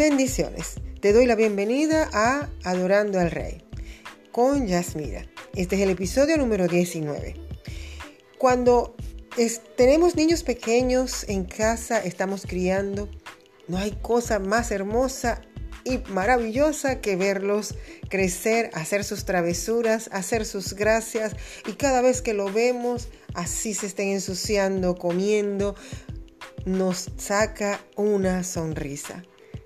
Bendiciones. Te doy la bienvenida a Adorando al Rey con Yasmira. Este es el episodio número 19. Cuando tenemos niños pequeños en casa, estamos criando, no hay cosa más hermosa y maravillosa que verlos crecer, hacer sus travesuras, hacer sus gracias y cada vez que lo vemos, así se estén ensuciando, comiendo, nos saca una sonrisa.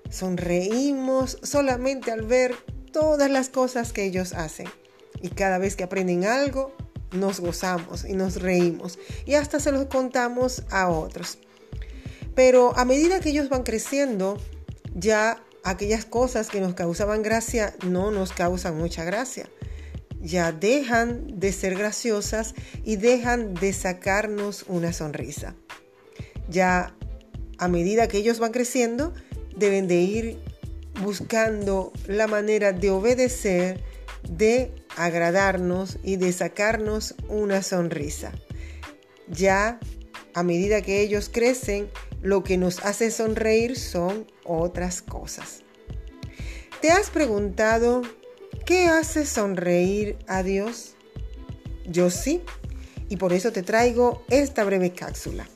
Sonreímos solamente al ver todas las cosas que ellos hacen. Y cada vez que aprenden algo, nos gozamos y nos reímos. Y hasta se los contamos a otros. Pero a medida que ellos van creciendo, ya aquellas cosas que nos causaban gracia no nos causan mucha gracia. Ya dejan de ser graciosas y dejan de sacarnos una sonrisa. Ya a medida que ellos van creciendo, deben de ir buscando la manera de obedecer, de agradarnos y de sacarnos una sonrisa. Ya a medida que ellos crecen, lo que nos hace sonreír son otras cosas. ¿Te has preguntado qué hace sonreír a Dios? Yo sí, y por eso te traigo esta breve cápsula.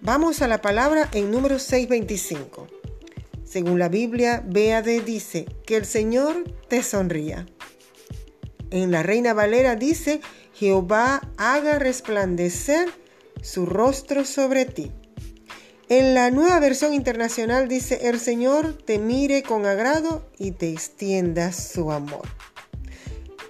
Vamos a la palabra en número 625. Según la Biblia, Beade dice que el Señor te sonría. En la Reina Valera dice, Jehová haga resplandecer su rostro sobre ti. En la nueva versión internacional dice, el Señor te mire con agrado y te extienda su amor.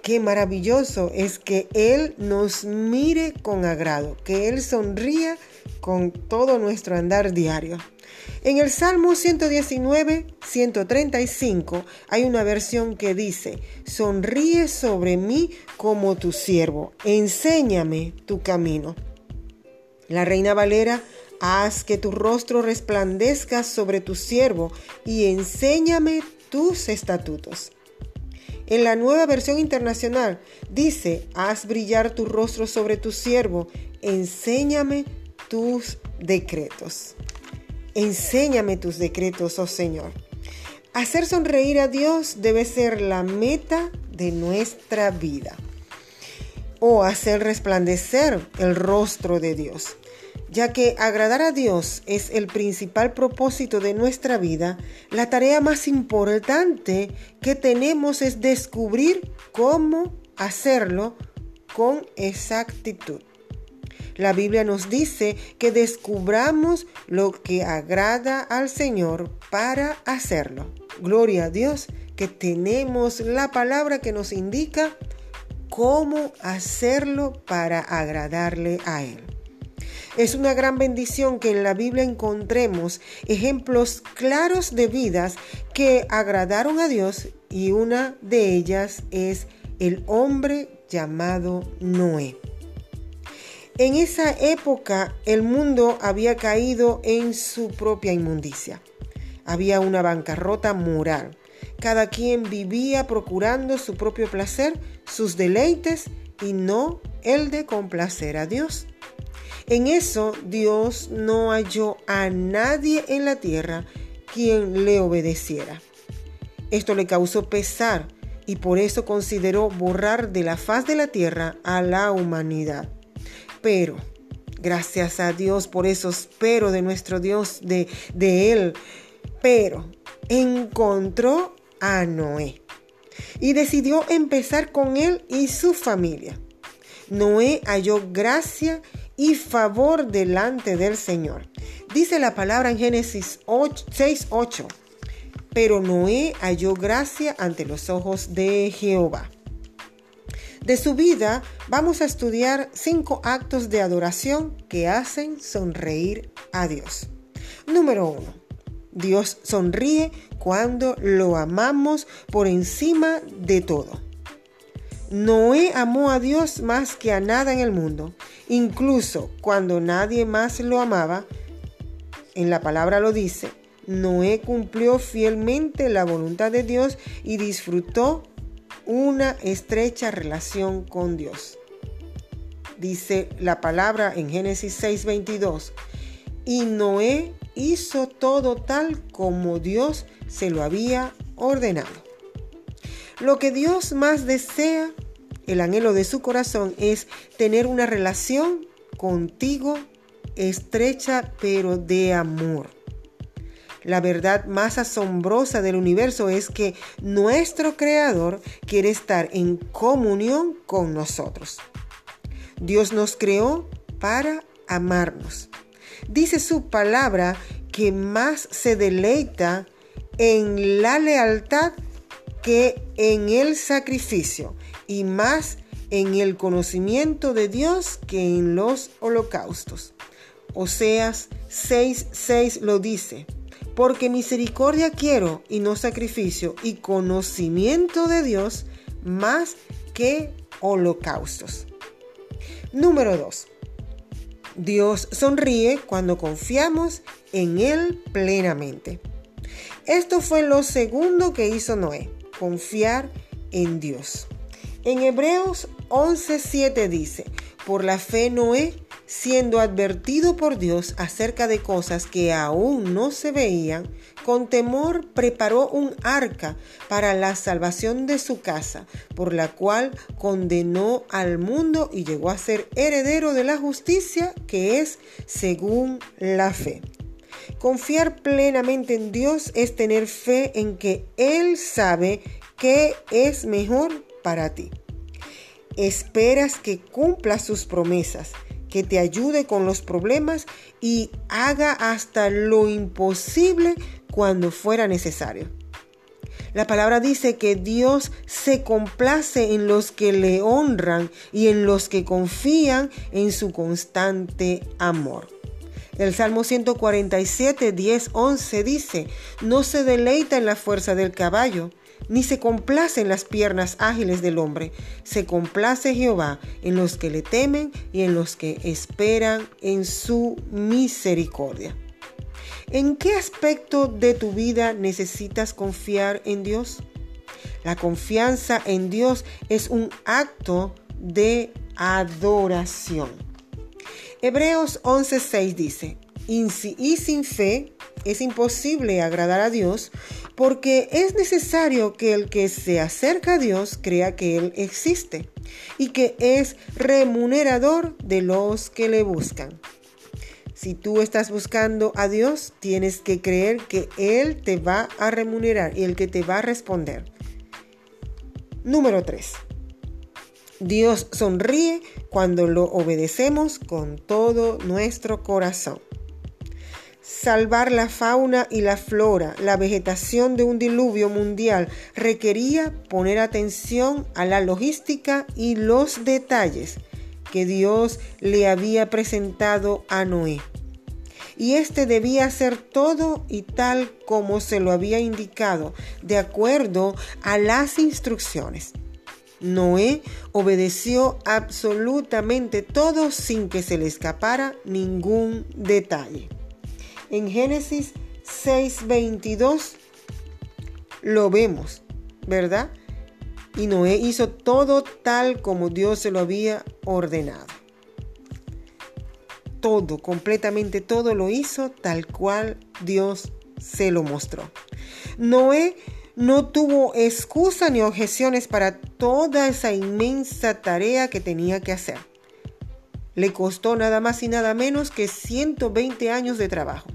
Qué maravilloso es que Él nos mire con agrado, que Él sonría con todo nuestro andar diario. En el Salmo 119, 135 hay una versión que dice, sonríe sobre mí como tu siervo, enséñame tu camino. La Reina Valera, haz que tu rostro resplandezca sobre tu siervo y enséñame tus estatutos. En la nueva versión internacional dice, haz brillar tu rostro sobre tu siervo, enséñame tus decretos. Enséñame tus decretos, oh Señor. Hacer sonreír a Dios debe ser la meta de nuestra vida. O hacer resplandecer el rostro de Dios. Ya que agradar a Dios es el principal propósito de nuestra vida, la tarea más importante que tenemos es descubrir cómo hacerlo con exactitud. La Biblia nos dice que descubramos lo que agrada al Señor para hacerlo. Gloria a Dios que tenemos la palabra que nos indica cómo hacerlo para agradarle a Él. Es una gran bendición que en la Biblia encontremos ejemplos claros de vidas que agradaron a Dios y una de ellas es el hombre llamado Noé. En esa época el mundo había caído en su propia inmundicia. Había una bancarrota moral. Cada quien vivía procurando su propio placer, sus deleites y no el de complacer a Dios. En eso Dios no halló a nadie en la tierra quien le obedeciera. Esto le causó pesar y por eso consideró borrar de la faz de la tierra a la humanidad pero. Gracias a Dios por esos pero de nuestro Dios, de, de Él. Pero encontró a Noé y decidió empezar con él y su familia. Noé halló gracia y favor delante del Señor. Dice la palabra en Génesis 6:8. Pero Noé halló gracia ante los ojos de Jehová. De su vida vamos a estudiar cinco actos de adoración que hacen sonreír a Dios. Número uno. Dios sonríe cuando lo amamos por encima de todo. Noé amó a Dios más que a nada en el mundo, incluso cuando nadie más lo amaba. En la palabra lo dice, Noé cumplió fielmente la voluntad de Dios y disfrutó una estrecha relación con Dios. Dice la palabra en Génesis 6:22, y Noé hizo todo tal como Dios se lo había ordenado. Lo que Dios más desea, el anhelo de su corazón, es tener una relación contigo estrecha pero de amor. La verdad más asombrosa del universo es que nuestro Creador quiere estar en comunión con nosotros. Dios nos creó para amarnos. Dice su palabra que más se deleita en la lealtad que en el sacrificio y más en el conocimiento de Dios que en los holocaustos. Oseas 6:6 lo dice porque misericordia quiero y no sacrificio, y conocimiento de Dios más que holocaustos. Número 2. Dios sonríe cuando confiamos en Él plenamente. Esto fue lo segundo que hizo Noé, confiar en Dios. En Hebreos 11:7 dice, por la fe Noé siendo advertido por Dios acerca de cosas que aún no se veían, con temor preparó un arca para la salvación de su casa, por la cual condenó al mundo y llegó a ser heredero de la justicia que es según la fe. Confiar plenamente en Dios es tener fe en que Él sabe qué es mejor para ti. Esperas que cumpla sus promesas que te ayude con los problemas y haga hasta lo imposible cuando fuera necesario. La palabra dice que Dios se complace en los que le honran y en los que confían en su constante amor. El Salmo 147, 10, 11 dice, no se deleita en la fuerza del caballo, ni se complace en las piernas ágiles del hombre. Se complace Jehová en los que le temen y en los que esperan en su misericordia. ¿En qué aspecto de tu vida necesitas confiar en Dios? La confianza en Dios es un acto de adoración. Hebreos 11:6 dice, y sin fe es imposible agradar a Dios porque es necesario que el que se acerca a Dios crea que Él existe y que es remunerador de los que le buscan. Si tú estás buscando a Dios, tienes que creer que Él te va a remunerar y el que te va a responder. Número 3. Dios sonríe cuando lo obedecemos con todo nuestro corazón salvar la fauna y la flora, la vegetación de un diluvio mundial requería poner atención a la logística y los detalles que Dios le había presentado a Noé. Y éste debía hacer todo y tal como se lo había indicado, de acuerdo a las instrucciones. Noé obedeció absolutamente todo sin que se le escapara ningún detalle. En Génesis 6:22 lo vemos, ¿verdad? Y Noé hizo todo tal como Dios se lo había ordenado. Todo, completamente todo lo hizo tal cual Dios se lo mostró. Noé no tuvo excusa ni objeciones para toda esa inmensa tarea que tenía que hacer. Le costó nada más y nada menos que 120 años de trabajo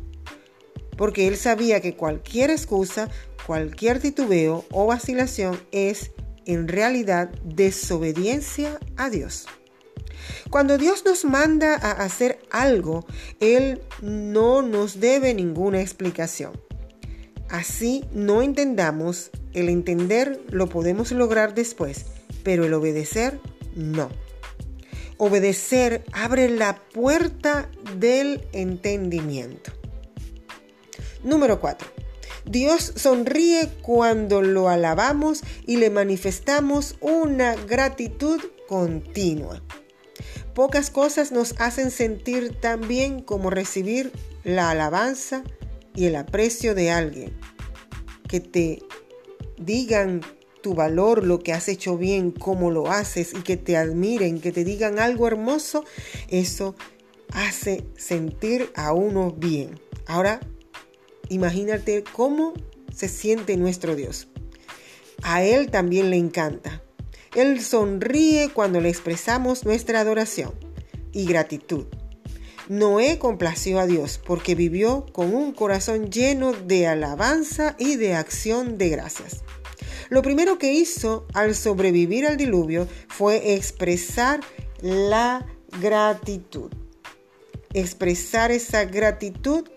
porque él sabía que cualquier excusa, cualquier titubeo o vacilación es en realidad desobediencia a Dios. Cuando Dios nos manda a hacer algo, Él no nos debe ninguna explicación. Así no entendamos, el entender lo podemos lograr después, pero el obedecer no. Obedecer abre la puerta del entendimiento. Número 4. Dios sonríe cuando lo alabamos y le manifestamos una gratitud continua. Pocas cosas nos hacen sentir tan bien como recibir la alabanza y el aprecio de alguien. Que te digan tu valor, lo que has hecho bien, cómo lo haces y que te admiren, que te digan algo hermoso, eso hace sentir a uno bien. Ahora Imagínate cómo se siente nuestro Dios. A Él también le encanta. Él sonríe cuando le expresamos nuestra adoración y gratitud. Noé complació a Dios porque vivió con un corazón lleno de alabanza y de acción de gracias. Lo primero que hizo al sobrevivir al diluvio fue expresar la gratitud. Expresar esa gratitud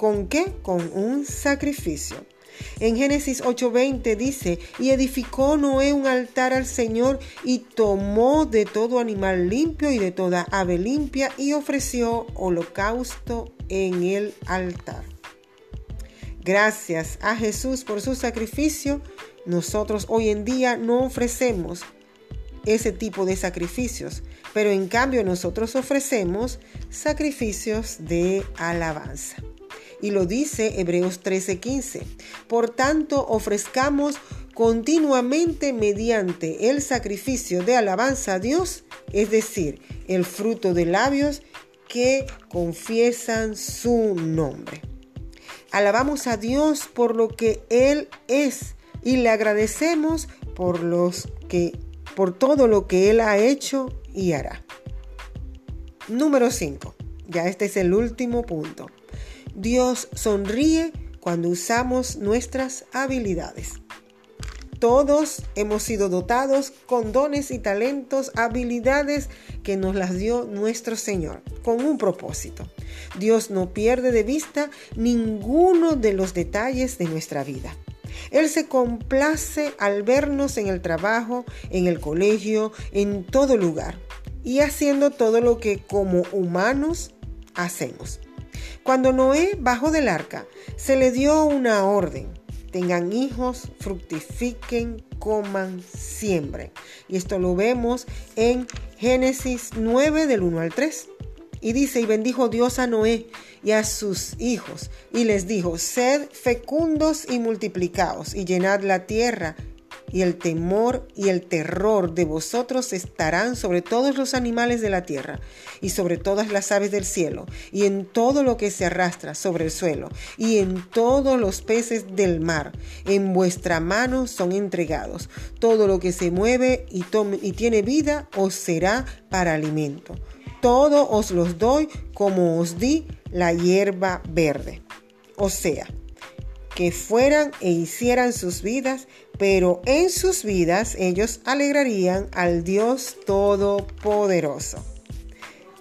con qué? Con un sacrificio. En Génesis 8:20 dice, y edificó Noé un altar al Señor y tomó de todo animal limpio y de toda ave limpia y ofreció holocausto en el altar. Gracias a Jesús por su sacrificio, nosotros hoy en día no ofrecemos ese tipo de sacrificios, pero en cambio nosotros ofrecemos sacrificios de alabanza y lo dice Hebreos 13:15. Por tanto, ofrezcamos continuamente mediante el sacrificio de alabanza a Dios, es decir, el fruto de labios que confiesan su nombre. Alabamos a Dios por lo que Él es y le agradecemos por, los que, por todo lo que Él ha hecho y hará. Número 5. Ya este es el último punto. Dios sonríe cuando usamos nuestras habilidades. Todos hemos sido dotados con dones y talentos, habilidades que nos las dio nuestro Señor, con un propósito. Dios no pierde de vista ninguno de los detalles de nuestra vida. Él se complace al vernos en el trabajo, en el colegio, en todo lugar y haciendo todo lo que como humanos hacemos. Cuando Noé bajó del arca, se le dio una orden. Tengan hijos, fructifiquen, coman, siembren. Y esto lo vemos en Génesis 9 del 1 al 3. Y dice, y bendijo Dios a Noé y a sus hijos, y les dijo, sed fecundos y multiplicaos, y llenad la tierra, y el temor y el terror de vosotros estarán sobre todos los animales de la tierra y sobre todas las aves del cielo y en todo lo que se arrastra sobre el suelo y en todos los peces del mar. En vuestra mano son entregados. Todo lo que se mueve y, y tiene vida os será para alimento. Todo os los doy como os di la hierba verde. O sea, que fueran e hicieran sus vidas, pero en sus vidas ellos alegrarían al Dios Todopoderoso.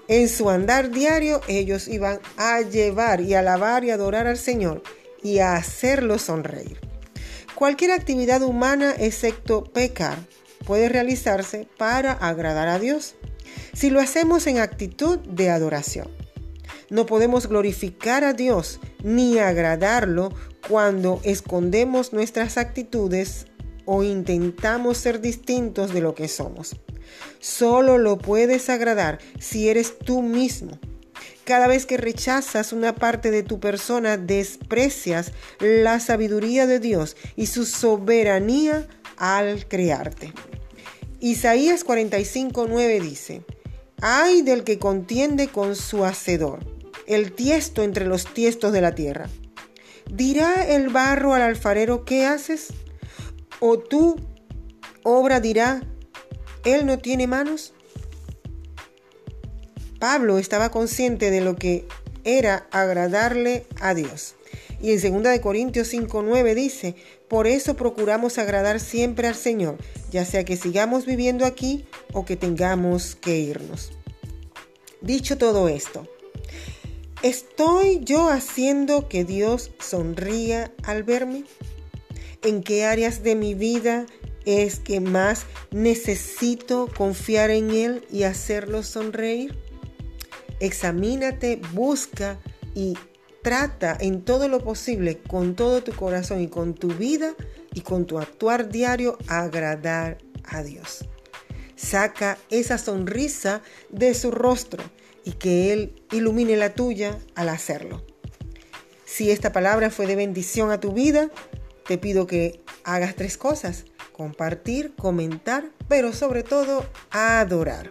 En su andar diario ellos iban a llevar y alabar y adorar al Señor y a hacerlo sonreír. Cualquier actividad humana excepto pecar puede realizarse para agradar a Dios si lo hacemos en actitud de adoración. No podemos glorificar a Dios ni agradarlo cuando escondemos nuestras actitudes o intentamos ser distintos de lo que somos. Solo lo puedes agradar si eres tú mismo. Cada vez que rechazas una parte de tu persona, desprecias la sabiduría de Dios y su soberanía al crearte. Isaías 45:9 dice, Ay del que contiende con su hacedor, el tiesto entre los tiestos de la tierra. ¿Dirá el barro al alfarero, ¿qué haces? ¿O tú, obra, dirá, él no tiene manos? Pablo estaba consciente de lo que era agradarle a Dios. Y en 2 Corintios 5:9 dice, por eso procuramos agradar siempre al Señor, ya sea que sigamos viviendo aquí o que tengamos que irnos. Dicho todo esto, ¿Estoy yo haciendo que Dios sonría al verme? ¿En qué áreas de mi vida es que más necesito confiar en Él y hacerlo sonreír? Examínate, busca y trata en todo lo posible, con todo tu corazón y con tu vida y con tu actuar diario, agradar a Dios. Saca esa sonrisa de su rostro y que Él ilumine la tuya al hacerlo. Si esta palabra fue de bendición a tu vida, te pido que hagas tres cosas. Compartir, comentar, pero sobre todo adorar.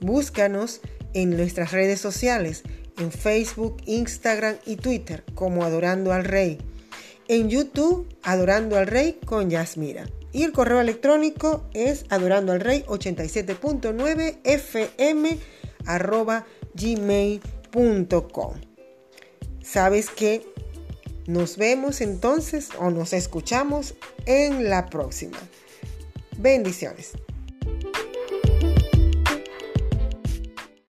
Búscanos en nuestras redes sociales, en Facebook, Instagram y Twitter como Adorando al Rey. En YouTube, Adorando al Rey con Yasmira. Y el correo electrónico es adorandoalrey 87.9 fm arroba gmail.com. Sabes que nos vemos entonces o nos escuchamos en la próxima. Bendiciones.